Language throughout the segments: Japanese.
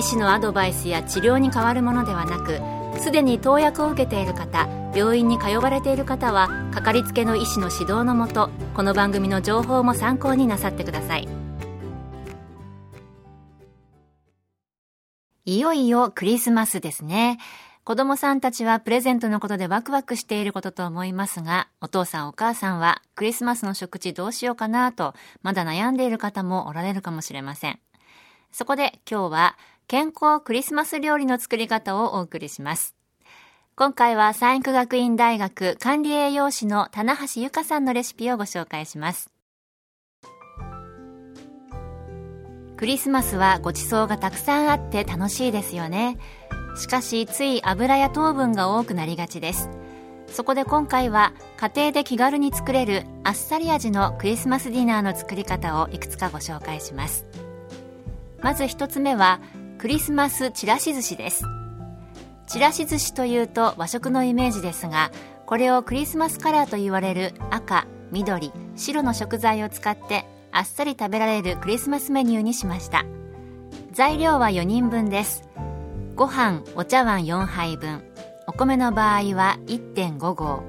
医師のアドバイスや治療に変わるものではなくすでに投薬を受けている方病院に通われている方はかかりつけの医師の指導のもとこの番組の情報も参考になさってくださいいよいよクリスマスですね子供さんたちはプレゼントのことでワクワクしていることと思いますが、お父さんお母さんはクリスマスの食事どうしようかなと、まだ悩んでいる方もおられるかもしれません。そこで今日は健康クリスマス料理の作り方をお送りします。今回は産育学院大学管理栄養士の棚橋由香さんのレシピをご紹介します。クリスマスはごちそうがたくさんあって楽しいですよね。しかしつい油や糖分が多くなりがちですそこで今回は家庭で気軽に作れるあっさり味のクリスマスディナーの作り方をいくつかご紹介しますまず一つ目はクリスマスちらし寿司です。ちらし寿司というと和食のイメージですがこれをクリスマスカラーと言われる赤緑白の食材を使ってあっさり食べられるクリスマスメニューにしました。材料は4人分です。ご飯お茶碗4杯分。お米の場合は1.5合。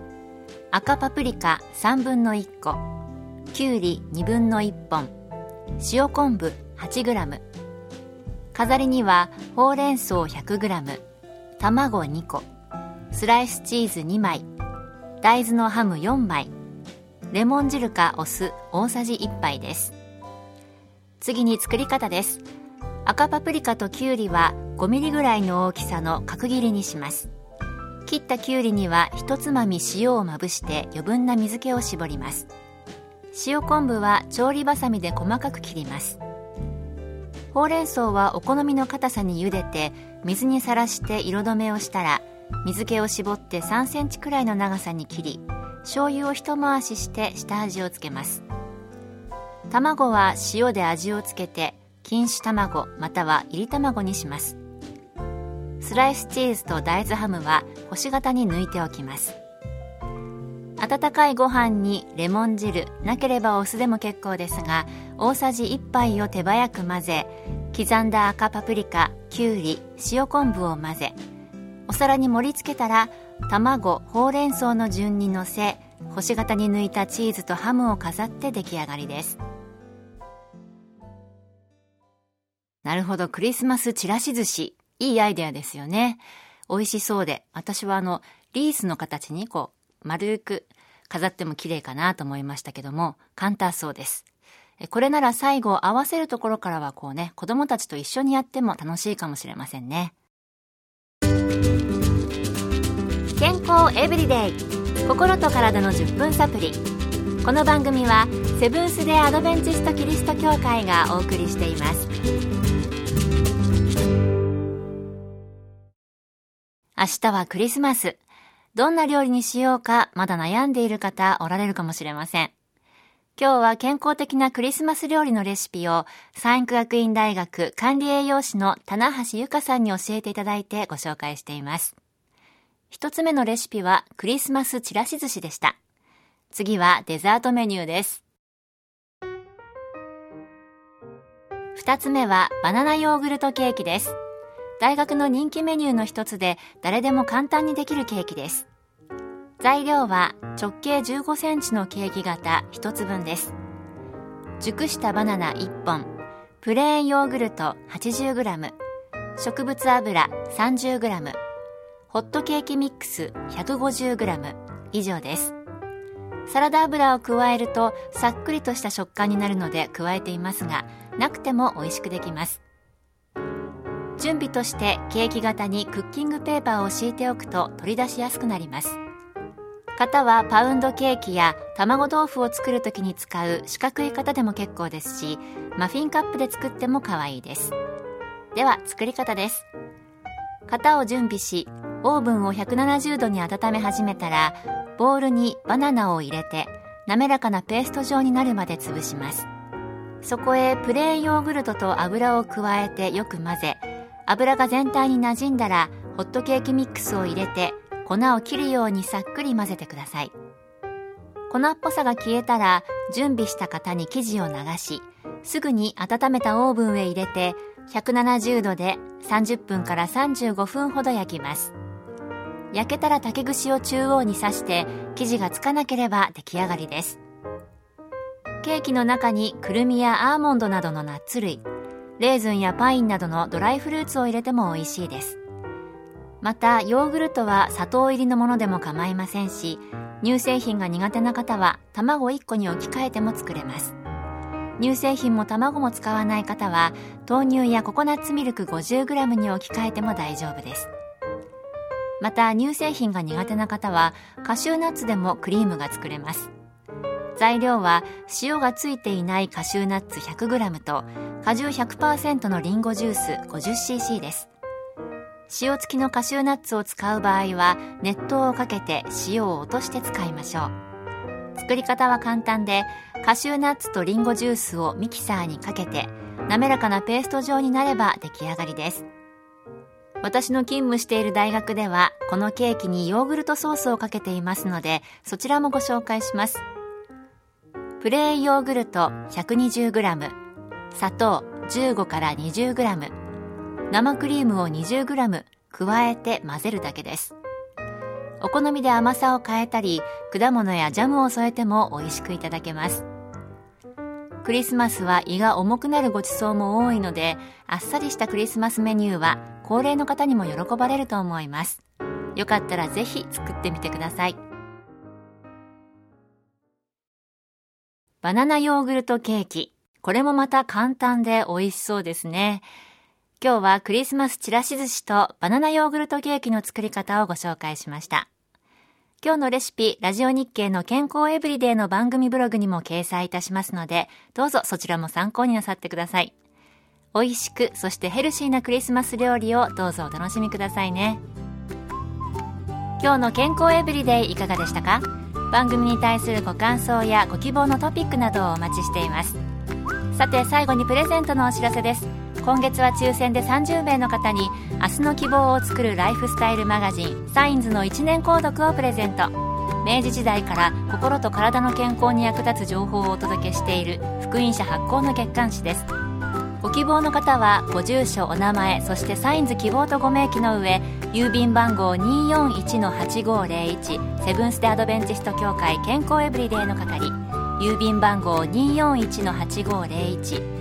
赤パプリカ3分の1個。きゅうり2分の1本。塩昆布 8g 飾りにはほうれん草 100g 卵2個スライスチーズ2枚大豆のハム4枚レモン汁かお酢大さじ1杯です。次に作り方です。赤パプリカときゅうりは 5mm ぐらいの大きさの角切りにします。切ったきゅうりにはひとつまみ塩をまぶして余分な水気を絞ります。塩昆布は調理ばさみで細かく切ります。ほうれん草はお好みの硬さに茹でて水にさらして色止めをしたら水気を絞って3センチくらいの長さに切り醤油を一回しして下味をつけます。卵は塩で味をつけて錦糸卵または炒り卵にします。スライスチーズと大豆ハムは星形に抜いておきます。温かいご飯にレモン汁なければお酢でも結構ですが大さじ1杯を手早く混ぜ刻んだ赤パプリカきゅうり塩昆布を混ぜお皿に盛り付けたら卵ほうれん草の順にのせ星形に抜いたチーズとハムを飾って出来上がりですなるほど、クリスマスちらし寿司。いいアイデアですよね。美味しそうで、私はあの、リースの形にこう、丸く飾っても綺麗かなと思いましたけども、簡単そうです。これなら最後合わせるところからはこうね、子供たちと一緒にやっても楽しいかもしれませんね。健康エブリデイ心と体の10分サプリこの番組はセブンス・デ・アドベンチスト・キリスト教会がお送りしています明日はクリスマス。どんな料理にしようかまだ悩んでいる方おられるかもしれません。今日は健康的なクリスマス料理のレシピを産育学院大学管理栄養士の棚橋由香さんに教えていただいてご紹介しています。一つ目のレシピはクリスマスちらし寿司でした。次はデザートメニューです。二つ目はバナナヨーグルトケーキです。大学の人気メニューの一つで誰でも簡単にできるケーキです。材料は直径15センチのケーキ型1つ分です。熟したバナナ1本、プレーンヨーグルト 80g、植物油 30g、ホットケーキミックス 150g 以上です。サラダ油を加えるとさっくりとした食感になるので加えていますが、なくても美味しくできます。準備としてケーキ型にクッキングペーパーを敷いておくと取り出しやすくなります型はパウンドケーキや卵豆腐を作る時に使う四角い型でも結構ですしマフィンカップで作っても可愛いです。では作り方です。型を準備しオーブンを170度に温め始めたらボウルにバナナを入れて滑らかなペースト状になるまで潰します。そこへプレーンヨーグルトと油を加えてよく混ぜ油が全体に馴染んだらホットケーキミックスを入れて粉を切るようにさっくり混ぜてください。粉っぽさが消えたら準備した型に生地を流しすぐに温めたオーブンへ入れて170度で30分から35分ほど焼きます。焼けたら竹串を中央に刺して生地がつかなければ出来上がりです。ケーキの中にくるみやアーモンドなどのナッツ類レーズンやパインなどのドライフルーツを入れても美味しいです。またヨーグルトは砂糖入りのものでも構いませんし乳製品が苦手な方は卵1個に置き換えても作れます。乳製品も卵も使わない方は豆乳やココナッツミルク 50g に置き換えても大丈夫です。また乳製品が苦手な方はカシューナッツでもクリームが作れます。材料は塩がついていないカシューナッツ 100g と果汁100%のリンゴジュース 50cc です。塩付きのカシューナッツを使う場合は熱湯をかけて塩を落として使いましょう。作り方は簡単でカシューナッツとリンゴジュースをミキサーにかけて滑らかなペースト状になれば出来上がりです。私の勤務している大学ではこのケーキにヨーグルトソースをかけていますのでそちらもご紹介します。プレーンヨーグルト 120g 砂糖15から 20g 生クリームを 20g 加えて混ぜるだけです。お好みで甘さを変えたり果物やジャムを添えても美味しくいただけます。クリスマスは胃が重くなるごちそうも多いのであっさりしたクリスマスメニューは高齢の方にも喜ばれると思います。よかったらぜひ作ってみてください。バナナヨーグルトケーキ。これもまた簡単で美味しそうですね。今日はクリスマスちらし寿司とバナナヨーグルトケーキの作り方をご紹介しました今日のレシピ、ラジオ日経の健康エブリデイの番組ブログにも掲載いたしますので、どうぞそちらも参考になさってください。美味しく、そしてヘルシーなクリスマス料理をどうぞお楽しみくださいね。今日の健康エブリデイいかがでしたか？番組に対するご感想やご希望のトピックなどをお待ちしています。さて最後にプレゼントのお知らせです。今月は抽選で30名の方に明日の希望を作るライフスタイルマガジンサインズの1年購読をプレゼント。明治時代から心と体の健康に役立つ情報をお届けしている福音社発行の月刊誌です。ご希望の方はご住所お名前そしてサインズ希望とご明記の上郵便番号241-8501セブンス・テアドベンチスト協会健康エブリデイの係。郵便番号241-8501